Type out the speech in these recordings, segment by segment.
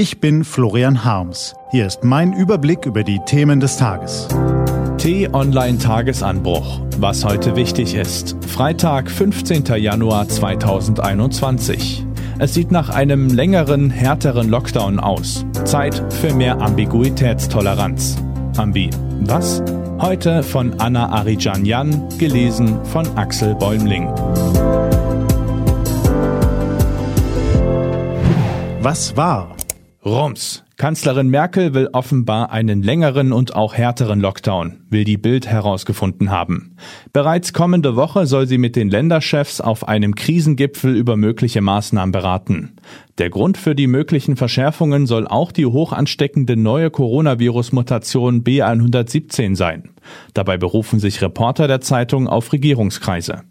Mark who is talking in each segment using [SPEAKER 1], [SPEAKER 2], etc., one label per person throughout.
[SPEAKER 1] Ich bin Florian Harms. Hier ist mein Überblick über die Themen des Tages.
[SPEAKER 2] T-Online Tagesanbruch. Was heute wichtig ist. Freitag, 15. Januar 2021. Es sieht nach einem längeren, härteren Lockdown aus. Zeit für mehr Ambiguitätstoleranz. Ambi. Was? Heute von Anna Arijanjan, gelesen von Axel Bäumling.
[SPEAKER 1] Was war?
[SPEAKER 2] Rums. Kanzlerin Merkel will offenbar einen längeren und auch härteren Lockdown, will die Bild herausgefunden haben. Bereits kommende Woche soll sie mit den Länderchefs auf einem Krisengipfel über mögliche Maßnahmen beraten. Der Grund für die möglichen Verschärfungen soll auch die hoch ansteckende neue Coronavirus-Mutation B117 sein. Dabei berufen sich Reporter der Zeitung auf Regierungskreise.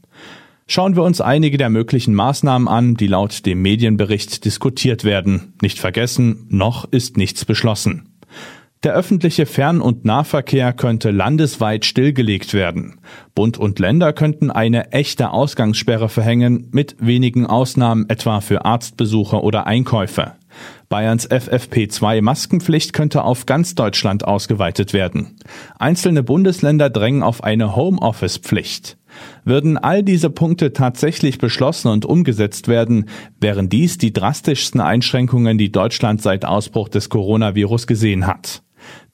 [SPEAKER 2] Schauen wir uns einige der möglichen Maßnahmen an, die laut dem Medienbericht diskutiert werden. Nicht vergessen, noch ist nichts beschlossen. Der öffentliche Fern- und Nahverkehr könnte landesweit stillgelegt werden. Bund und Länder könnten eine echte Ausgangssperre verhängen, mit wenigen Ausnahmen etwa für Arztbesuche oder Einkäufe. Bayerns FFP2-Maskenpflicht könnte auf ganz Deutschland ausgeweitet werden. Einzelne Bundesländer drängen auf eine Homeoffice-Pflicht. Würden all diese Punkte tatsächlich beschlossen und umgesetzt werden, wären dies die drastischsten Einschränkungen, die Deutschland seit Ausbruch des Coronavirus gesehen hat.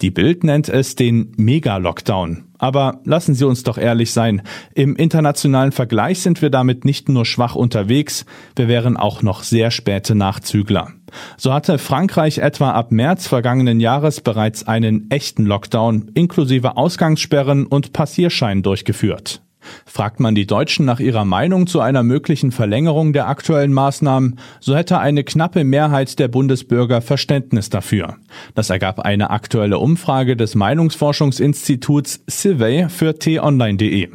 [SPEAKER 2] Die Bild nennt es den Mega-Lockdown. Aber lassen Sie uns doch ehrlich sein, im internationalen Vergleich sind wir damit nicht nur schwach unterwegs, wir wären auch noch sehr späte Nachzügler. So hatte Frankreich etwa ab März vergangenen Jahres bereits einen echten Lockdown inklusive Ausgangssperren und Passierschein durchgeführt. Fragt man die Deutschen nach ihrer Meinung zu einer möglichen Verlängerung der aktuellen Maßnahmen, so hätte eine knappe Mehrheit der Bundesbürger Verständnis dafür. Das ergab eine aktuelle Umfrage des Meinungsforschungsinstituts Civey für t-online.de.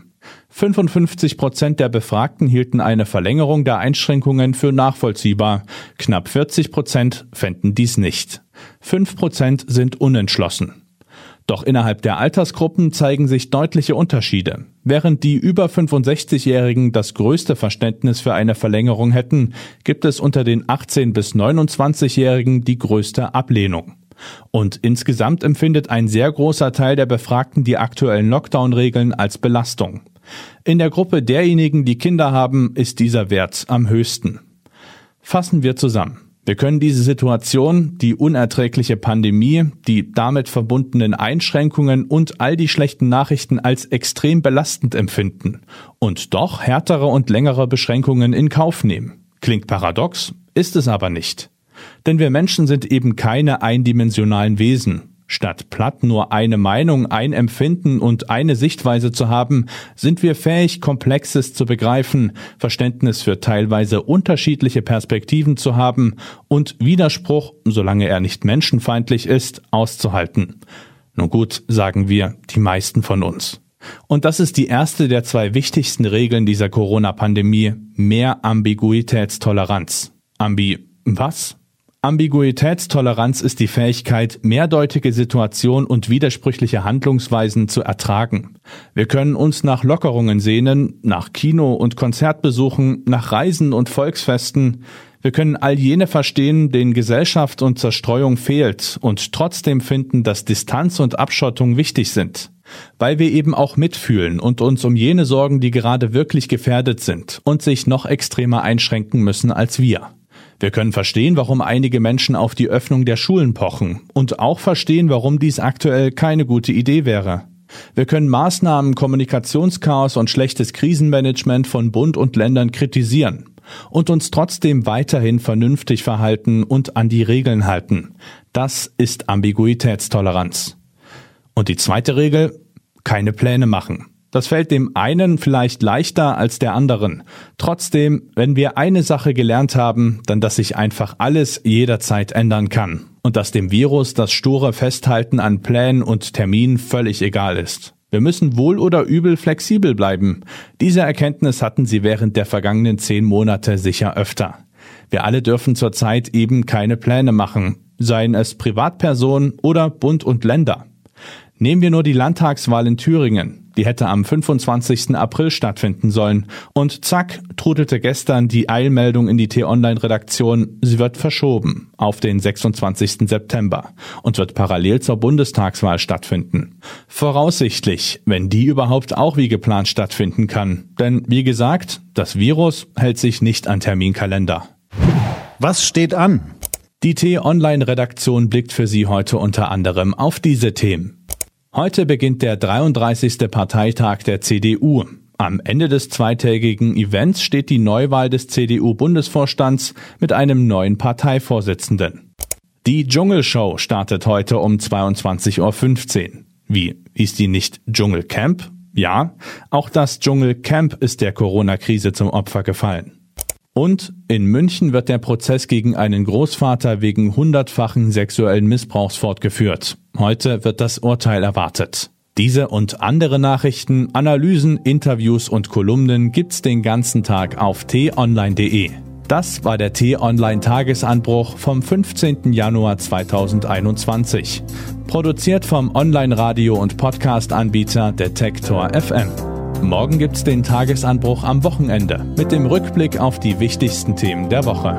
[SPEAKER 2] 55 Prozent der Befragten hielten eine Verlängerung der Einschränkungen für nachvollziehbar. Knapp 40 Prozent fänden dies nicht. 5 Prozent sind unentschlossen. Doch innerhalb der Altersgruppen zeigen sich deutliche Unterschiede. Während die über 65-Jährigen das größte Verständnis für eine Verlängerung hätten, gibt es unter den 18 bis 29-Jährigen die größte Ablehnung. Und insgesamt empfindet ein sehr großer Teil der Befragten die aktuellen Lockdown-Regeln als Belastung. In der Gruppe derjenigen, die Kinder haben, ist dieser Wert am höchsten. Fassen wir zusammen. Wir können diese Situation, die unerträgliche Pandemie, die damit verbundenen Einschränkungen und all die schlechten Nachrichten als extrem belastend empfinden und doch härtere und längere Beschränkungen in Kauf nehmen. Klingt paradox, ist es aber nicht. Denn wir Menschen sind eben keine eindimensionalen Wesen. Statt platt nur eine Meinung, ein Empfinden und eine Sichtweise zu haben, sind wir fähig, Komplexes zu begreifen, Verständnis für teilweise unterschiedliche Perspektiven zu haben und Widerspruch, solange er nicht menschenfeindlich ist, auszuhalten. Nun gut, sagen wir, die meisten von uns. Und das ist die erste der zwei wichtigsten Regeln dieser Corona-Pandemie, mehr Ambiguitätstoleranz. Ambi was? Ambiguitätstoleranz ist die Fähigkeit, mehrdeutige Situationen und widersprüchliche Handlungsweisen zu ertragen. Wir können uns nach Lockerungen sehnen, nach Kino- und Konzertbesuchen, nach Reisen und Volksfesten. Wir können all jene verstehen, denen Gesellschaft und Zerstreuung fehlt und trotzdem finden, dass Distanz und Abschottung wichtig sind. Weil wir eben auch mitfühlen und uns um jene sorgen, die gerade wirklich gefährdet sind und sich noch extremer einschränken müssen als wir. Wir können verstehen, warum einige Menschen auf die Öffnung der Schulen pochen und auch verstehen, warum dies aktuell keine gute Idee wäre. Wir können Maßnahmen, Kommunikationschaos und schlechtes Krisenmanagement von Bund und Ländern kritisieren und uns trotzdem weiterhin vernünftig verhalten und an die Regeln halten. Das ist Ambiguitätstoleranz. Und die zweite Regel, keine Pläne machen. Das fällt dem einen vielleicht leichter als der anderen. Trotzdem, wenn wir eine Sache gelernt haben, dann dass sich einfach alles jederzeit ändern kann und dass dem Virus das sture Festhalten an Plänen und Terminen völlig egal ist. Wir müssen wohl oder übel flexibel bleiben. Diese Erkenntnis hatten sie während der vergangenen zehn Monate sicher öfter. Wir alle dürfen zurzeit eben keine Pläne machen, seien es Privatpersonen oder Bund und Länder. Nehmen wir nur die Landtagswahl in Thüringen. Die hätte am 25. April stattfinden sollen. Und zack, trudelte gestern die Eilmeldung in die T-Online-Redaktion, sie wird verschoben auf den 26. September und wird parallel zur Bundestagswahl stattfinden. Voraussichtlich, wenn die überhaupt auch wie geplant stattfinden kann. Denn wie gesagt, das Virus hält sich nicht an Terminkalender.
[SPEAKER 1] Was steht an?
[SPEAKER 2] Die T-Online-Redaktion blickt für Sie heute unter anderem auf diese Themen. Heute beginnt der 33. Parteitag der CDU. Am Ende des zweitägigen Events steht die Neuwahl des CDU-Bundesvorstands mit einem neuen Parteivorsitzenden. Die Dschungelshow startet heute um 22.15 Uhr. Wie, ist die nicht Dschungelcamp? Ja, auch das Dschungelcamp ist der Corona-Krise zum Opfer gefallen. Und in München wird der Prozess gegen einen Großvater wegen hundertfachen sexuellen Missbrauchs fortgeführt. Heute wird das Urteil erwartet. Diese und andere Nachrichten, Analysen, Interviews und Kolumnen gibt's den ganzen Tag auf t-online.de. Das war der T-Online Tagesanbruch vom 15. Januar 2021. Produziert vom Online-Radio- und Podcast-Anbieter Detektor FM. Morgen gibt's den Tagesanbruch am Wochenende mit dem Rückblick auf die wichtigsten Themen der Woche.